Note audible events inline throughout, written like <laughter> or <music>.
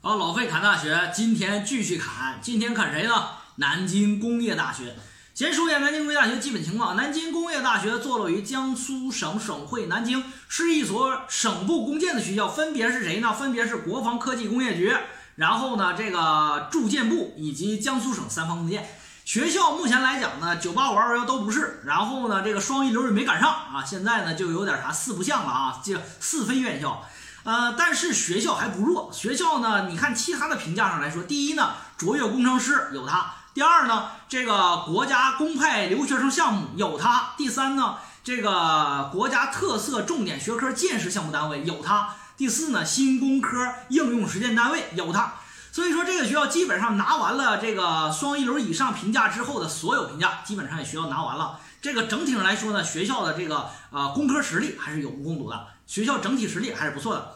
好，老费侃大学，今天继续侃。今天侃谁呢？南京工业大学。先说一下南京工业大学基本情况。南京工业大学坐落于江苏省省会南京，是一所省部共建的学校。分别是谁呢？分别是国防科技工业局，然后呢，这个住建部以及江苏省三方共建。学校目前来讲呢，九八五二幺都不是，然后呢，这个双一流也没赶上啊。现在呢，就有点啥四不像了啊，这四非院校。呃，但是学校还不弱。学校呢，你看其他的评价上来说，第一呢，卓越工程师有它；第二呢，这个国家公派留学生项目有它；第三呢，这个国家特色重点学科建设项目单位有它；第四呢，新工科应用实践单位有它。所以说，这个学校基本上拿完了这个双一流以上评价之后的所有评价，基本上也学校拿完了。这个整体上来说呢，学校的这个呃工科实力还是有目共睹的，学校整体实力还是不错的。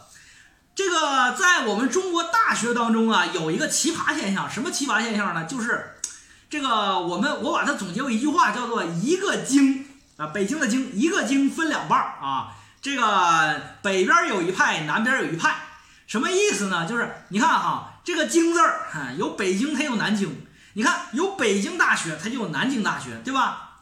这个在我们中国大学当中啊，有一个奇葩现象，什么奇葩现象呢？就是这个我们我把它总结为一句话，叫做一个京啊，北京的京，一个京分两半啊，这个北边有一派，南边有一派，什么意思呢？就是你看哈，这个京字儿，有北京，它有南京，你看有北京大学，它就有南京大学，对吧？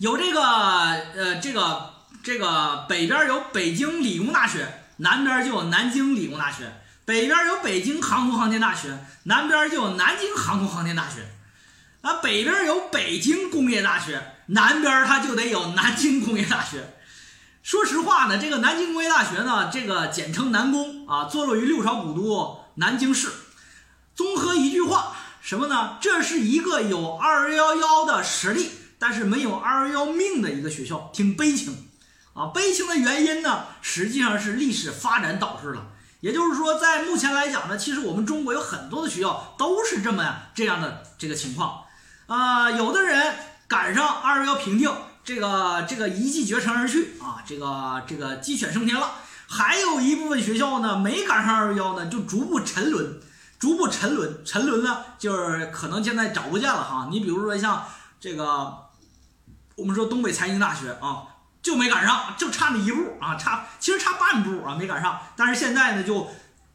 有这个呃，这个这个北边有北京理工大学。南边就有南京理工大学，北边有北京航空航天大学，南边就有南京航空航天大学。啊，北边有北京工业大学，南边它就得有南京工业大学。说实话呢，这个南京工业大学呢，这个简称南工啊，坐落于六朝古都南京市。综合一句话，什么呢？这是一个有二幺幺的实力，但是没有二幺幺命的一个学校，挺悲情。啊，悲情的原因呢，实际上是历史发展导致了。也就是说，在目前来讲呢，其实我们中国有很多的学校都是这么这样的这个情况。啊，有的人赶上二幺幺评定，这个这个一骑绝尘而去啊，这个这个鸡犬升天了。还有一部分学校呢，没赶上二幺幺呢，就逐步沉沦，逐步沉沦，沉沦呢，就是可能现在找不见了哈。你比如说像这个，我们说东北财经大学啊。就没赶上，就差那一步啊，差其实差半步啊，没赶上。但是现在呢，就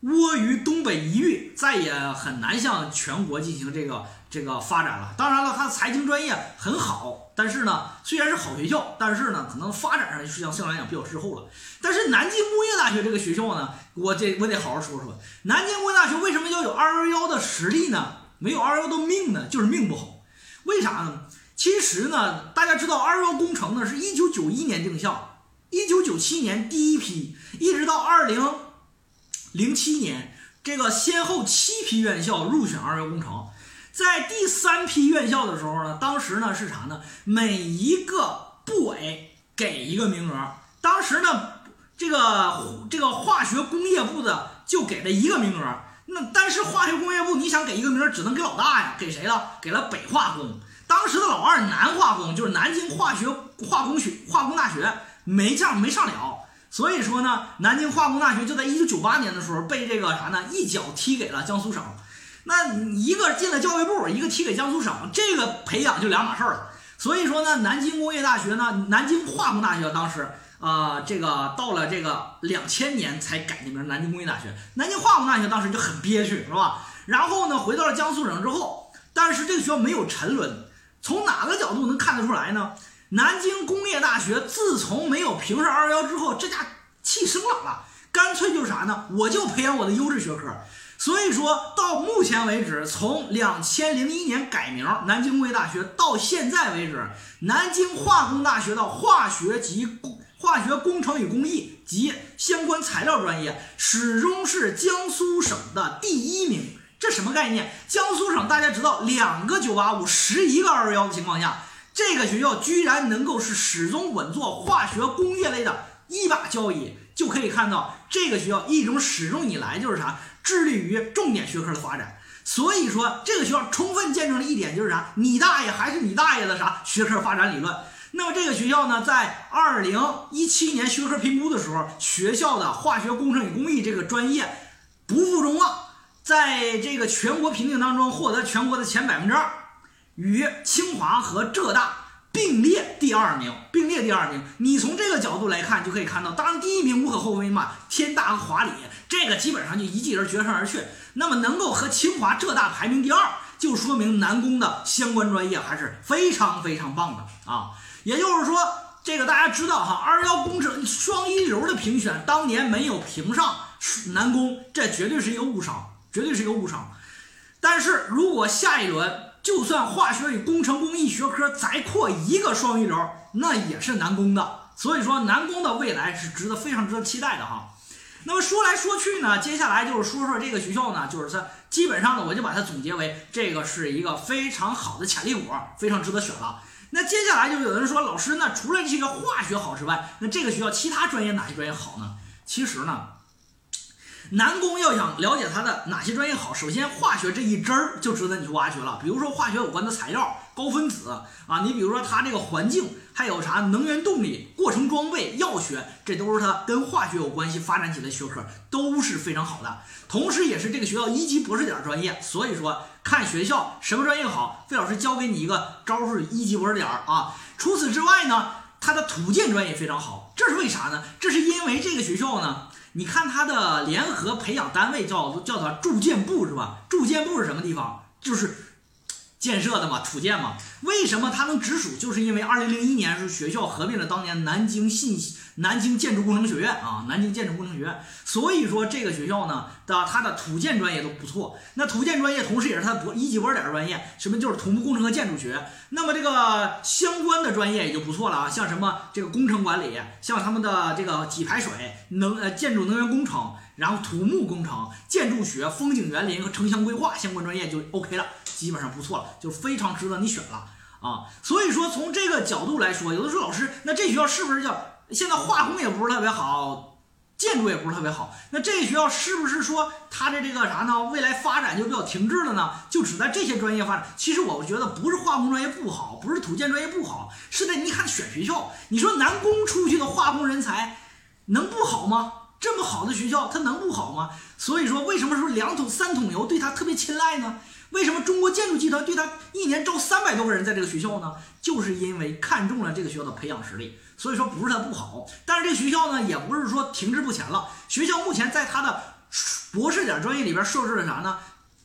蜗于东北一域，再也很难向全国进行这个这个发展了。当然了，它的财经专业很好，但是呢，虽然是好学校，但是呢，可能发展上实际上相对来讲比较滞后了。但是南京工业大学这个学校呢，我这我得好好说说，南京工业大学为什么要有二幺幺的实力呢？没有二幺幺的命呢？就是命不好，为啥呢？其实呢，大家知道二幺幺工程呢是一九九一年定校，一九九七年第一批，一直到二零零七年，这个先后七批院校入选二幺幺工程。在第三批院校的时候呢，当时呢是啥呢？每一个部委给一个名额。当时呢，这个这个化学工业部的就给了一个名额。那但是化学工业部你想给一个名额，只能给老大呀，给谁了？给了北化工。当时的老二南化工就是南京化学化工学化工大学没上没上了，所以说呢，南京化工大学就在一九九八年的时候被这个啥呢一脚踢给了江苏省。那一个进了教育部，一个踢给江苏省，这个培养就两码事儿了。所以说呢，南京工业大学呢，南京化工大学当时啊，这个到了这个两千年才改的名，南京工业大学。南京化工大学当时就很憋屈，是吧？然后呢，回到了江苏省之后，但是这个学校没有沉沦。从哪个角度能看得出来呢？南京工业大学自从没有评上二幺幺之后，这家气生了了，干脆就是啥呢？我就培养我的优质学科。所以说到目前为止，从两千零一年改名南京工业大学到现在为止，南京化工大学的化学及化学工程与工艺及相关材料专业，始终是江苏省的第一名。这什么概念？江苏省大家知道，两个九八五，十一个二幺幺的情况下，这个学校居然能够是始终稳坐化学工业类的一把交椅，就可以看到这个学校一种始终以来就是啥，致力于重点学科的发展。所以说，这个学校充分见证了一点，就是啥，你大爷还是你大爷的啥学科发展理论。那么这个学校呢，在二零一七年学科评估的时候，学校的化学工程与工艺这个专业不负众望。在这个全国评定当中获得全国的前百分之二，与清华和浙大并列第二名，并列第二名。你从这个角度来看，就可以看到，当然第一名无可厚非嘛，天大和华理，这个基本上就一记人决胜而去。那么能够和清华、浙大排名第二，就说明南工的相关专业还是非常非常棒的啊。也就是说，这个大家知道哈，二幺工程双一流的评选当年没有评上南工，这绝对是一个误伤，绝对是一个误伤。但是如果下一轮，就算化学与工程工艺学科再扩一个双一流，那也是南工的。所以说，南工的未来是值得非常值得期待的哈。那么说来说去呢，接下来就是说说这个学校呢，就是它基本上呢，我就把它总结为这个是一个非常好的潜力股，非常值得选了。那接下来就有人说，老师，那除了这个化学好之外，那这个学校其他专业哪些专业好呢？其实呢。南工要想了解它的哪些专业好，首先化学这一支儿就值得你去挖掘了。比如说化学有关的材料、高分子啊，你比如说它这个环境，还有啥能源动力、过程装备、药学，这都是它跟化学有关系发展起来学科，都是非常好的。同时，也是这个学校一级博士点专业。所以说，看学校什么专业好，费老师教给你一个招是一级博士点啊。除此之外呢，它的土建专业非常好，这是为啥呢？这是因为这个学校呢。你看他的联合培养单位叫叫做住建部是吧？住建部是什么地方？就是建设的嘛，土建嘛。为什么它能直属？就是因为二零零一年是学校合并了当年南京信息。南京建筑工程学院啊，南京建筑工程学院，所以说这个学校呢的它的土建专业都不错。那土建专业同时也是它的博一级博士点专业，什么就是土木工程和建筑学。那么这个相关的专业也就不错了啊，像什么这个工程管理，像他们的这个给排水能呃建筑能源工程，然后土木工程、建筑学、风景园林和城乡规划相关专业就 OK 了，基本上不错了，就非常值得你选了啊。所以说从这个角度来说，有的时候老师，那这学校是不是叫？现在化工也不是特别好，建筑也不是特别好，那这学校是不是说它的这个啥呢？未来发展就比较停滞了呢？就只在这些专业发展？其实我觉得不是化工专业不好，不是土建专业不好，是在你看选学校。你说南工出去的化工人才能不好吗？这么好的学校，它能不好吗？所以说，为什么说两桶三桶油对他特别青睐呢？为什么中国建筑集团对他一年招三百多个人在这个学校呢？就是因为看中了这个学校的培养实力。所以说不是它不好，但是这个学校呢也不是说停滞不前了。学校目前在它的博士点专业里边设置了啥呢？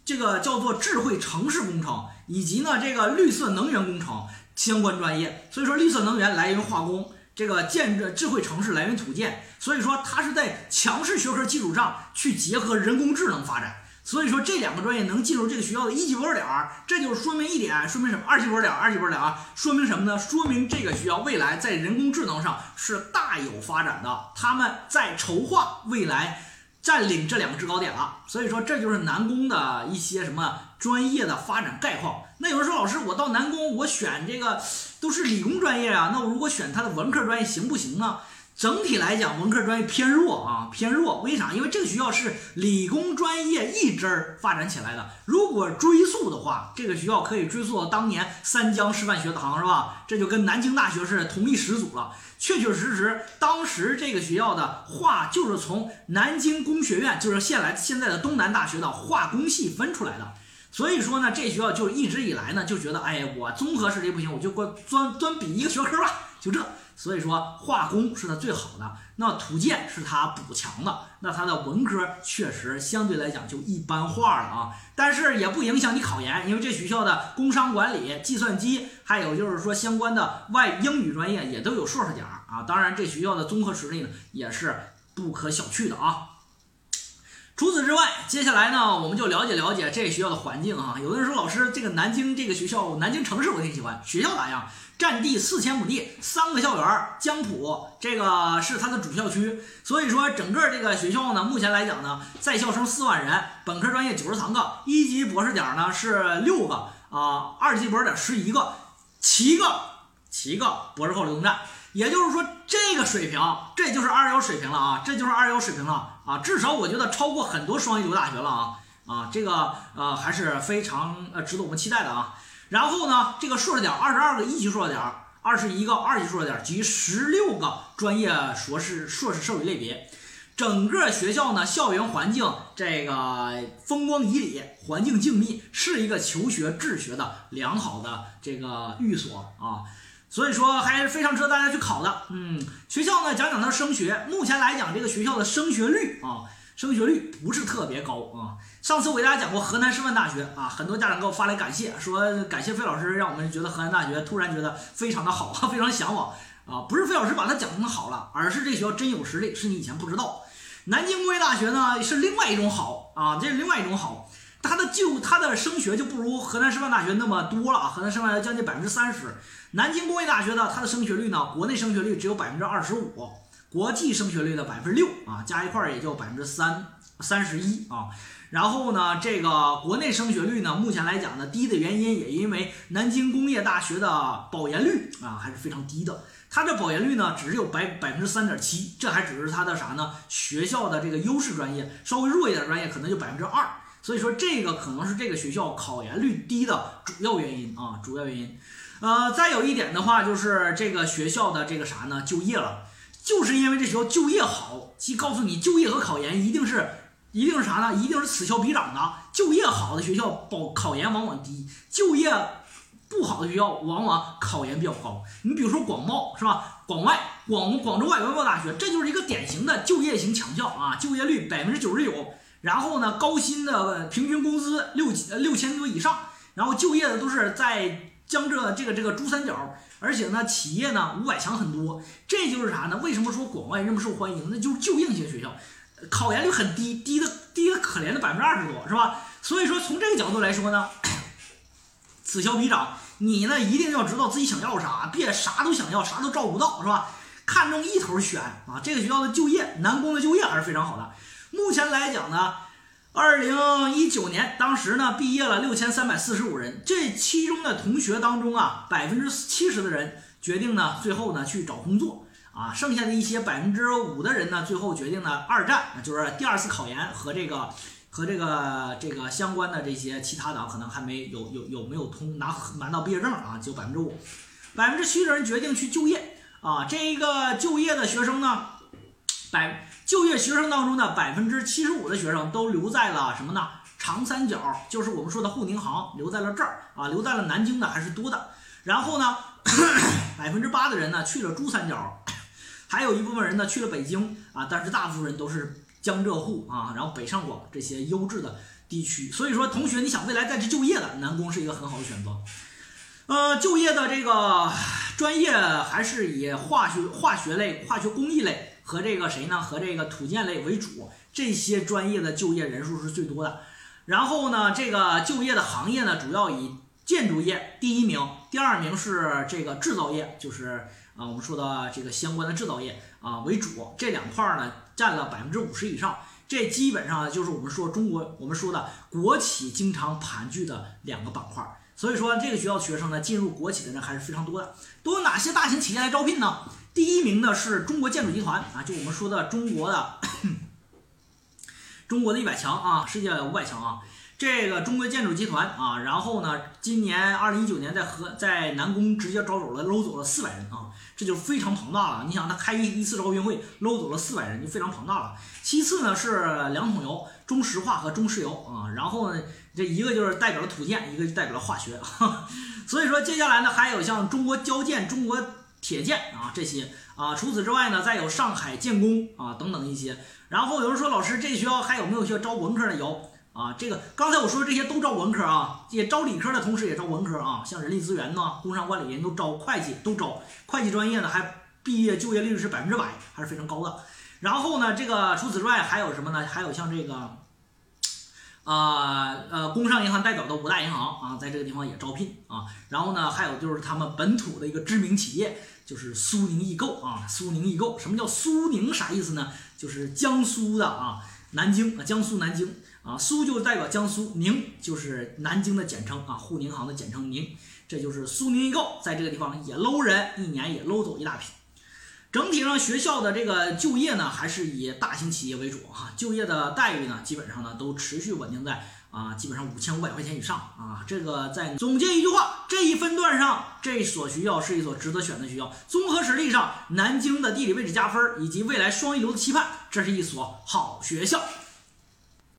这个叫做智慧城市工程，以及呢这个绿色能源工程相关专业。所以说绿色能源来源于化工，这个建智智慧城市来源土建。所以说它是在强势学科基础上去结合人工智能发展。所以说这两个专业能进入这个学校的一级博士点儿，这就说明一点，说明什么？二级博士点儿，二级博士点儿啊，说明什么呢？说明这个学校未来在人工智能上是大有发展的，他们在筹划未来占领这两个制高点了。所以说这就是南工的一些什么专业的发展概况。那有人说，老师，我到南工，我选这个都是理工专业啊，那我如果选他的文科专业行不行呢？整体来讲，文科专业偏弱啊，偏弱。为啥？因为这个学校是理工专业一支儿发展起来的。如果追溯的话，这个学校可以追溯到当年三江师范学堂，是吧？这就跟南京大学是同一始祖了。确确实实，当时这个学校的化就是从南京工学院，就是现来现在的东南大学的化工系分出来的。所以说呢，这学校就一直以来呢就觉得，哎，我综合实力不行，我就光专专比一个学科吧，就这。所以说化工是它最好的，那土建是它补强的，那它的文科确实相对来讲就一般化了啊。但是也不影响你考研，因为这学校的工商管理、计算机，还有就是说相关的外英语专业也都有硕士点儿啊。当然，这学校的综合实力呢也是不可小觑的啊。除此之外，接下来呢我们就了解了解这学校的环境啊。有的人说老师，这个南京这个学校，南京城市我挺喜欢，学校咋样？占地四千亩地，三个校园，江浦这个是它的主校区，所以说整个这个学校呢，目前来讲呢，在校生四万人，本科专业九十三个，一级博士点呢是六个啊，二级博士点十一个，七个七个博士后流动站，也就是说这个水平，这就是二幺水平了啊，这就是二幺水平了啊，至少我觉得超过很多双一流大学了啊啊，这个呃还是非常呃值得我们期待的啊。然后呢，这个硕士点二十二个一级硕士点，二十一个二级硕士点及十六个专业硕士硕士授予类别。整个学校呢，校园环境这个风光旖旎，环境静谧，是一个求学治学的良好的这个寓所啊。所以说还是非常值得大家去考的。嗯，学校呢讲讲它升学，目前来讲这个学校的升学率啊，升学率不是特别高啊。上次我给大家讲过河南师范大学啊，很多家长给我发来感谢，说感谢费老师，让我们觉得河南大学突然觉得非常的好，<laughs> 非常向往啊。不是费老师把它讲成好了，而是这学校真有实力，是你以前不知道。南京工业大学呢是另外一种好啊，这是另外一种好。它的就它的升学就不如河南师范大学那么多了啊，河南师范大学将近百分之三十，南京工业大学呢，它的升学率呢，国内升学率只有百分之二十五，国际升学率的百分之六啊，加一块儿也就百分之三三十一啊。然后呢，这个国内升学率呢，目前来讲呢，低的原因也因为南京工业大学的保研率啊还是非常低的，它的保研率呢只有百百分之三点七，这还只是它的啥呢？学校的这个优势专业，稍微弱一点专业可能就百分之二。所以说这个可能是这个学校考研率低的主要原因啊，主要原因。呃，再有一点的话，就是这个学校的这个啥呢？就业了，就是因为这学校就业好，即告诉你就业和考研一定是一定是啥呢？一定是此消彼长的。就业好的学校保考研往往低，就业不好的学校往往考研比较高。你比如说广贸是吧？广外广广州外文贸大学，这就是一个典型的就业型强校啊，就业率百分之九十九。然后呢，高薪的平均工资六六千多以上，然后就业的都是在江浙这个这个珠三角，而且呢，企业呢五百强很多，这就是啥呢？为什么说广外那么受欢迎？那就是就应型学校，考研率很低，低的低的可怜的百分之二十多，是吧？所以说从这个角度来说呢，<coughs> 此消彼长，你呢一定要知道自己想要啥，别啥都想要，啥都照顾到，是吧？看中一头选啊，这个学校的就业，南工的就业还是非常好的。目前来讲呢，二零一九年当时呢毕业了六千三百四十五人，这其中的同学当中啊，百分之七十的人决定呢最后呢去找工作。啊，剩下的一些百分之五的人呢最后决定呢二战，就是第二次考研和这个和这个这个相关的这些其他的可能还没有有有没有通拿拿到毕业证啊，就百分之五，百分之七十人决定去就业。啊，这一个就业的学生呢百。就业学生当中呢，百分之七十五的学生都留在了什么呢？长三角，就是我们说的沪宁杭，留在了这儿啊，留在了南京的还是多的。然后呢，<coughs> 百分之八的人呢去了珠三角，<coughs> 还有一部分人呢去了北京啊，但是大部分人都是江浙沪啊，然后北上广这些优质的地区。所以说，同学你想未来再去就业的，南工是一个很好的选择。呃，就业的这个专业还是以化学、化学类、化学工艺类。和这个谁呢？和这个土建类为主，这些专业的就业人数是最多的。然后呢，这个就业的行业呢，主要以建筑业第一名，第二名是这个制造业，就是啊我们说的这个相关的制造业啊为主，这两块呢占了百分之五十以上。这基本上就是我们说中国我们说的国企经常盘踞的两个板块。所以说这个学校学生呢，进入国企的人还是非常多的。都有哪些大型企业来招聘呢？第一名呢是中国建筑集团啊，就我们说的中国的 <coughs> 中国的一百强啊，世界五百强啊，这个中国建筑集团啊，然后呢，今年二零一九年在河在南宫直接招走了搂走了四百人啊，这就非常庞大了。你想他开一一次招聘会搂走了四百人，就非常庞大了。其次呢是两桶油，中石化和中石油啊，然后呢这一个就是代表了土建，一个就代表了化学，<laughs> 所以说接下来呢还有像中国交建、中国。铁建啊，这些啊，除此之外呢，再有上海建工啊等等一些。然后有人说，老师，这学校还有没有需要招文科的？有啊，这个刚才我说的这些都招文科啊，也招理科的同时也招文科啊，像人力资源呢、工商管理人都招，会计都招。会计专业呢，还毕业就业率是百分之百，还是非常高的。然后呢，这个除此之外还有什么呢？还有像这个。啊呃，工商银行代表的五大银行啊，在这个地方也招聘啊。然后呢，还有就是他们本土的一个知名企业，就是苏宁易购啊。苏宁易购，什么叫苏宁？啥意思呢？就是江苏的啊，南京啊，江苏南京啊。苏就代表江苏，宁就是南京的简称啊，沪宁行的简称宁。这就是苏宁易购在这个地方也搂人，一年也搂走一大批。整体上学校的这个就业呢，还是以大型企业为主哈，就业的待遇呢，基本上呢都持续稳定在啊，基本上五千五百块钱以上啊。这个在总结一句话，这一分段上，这所学校是一所值得选的学校。综合实力上，南京的地理位置加分，以及未来双一流的期盼，这是一所好学校。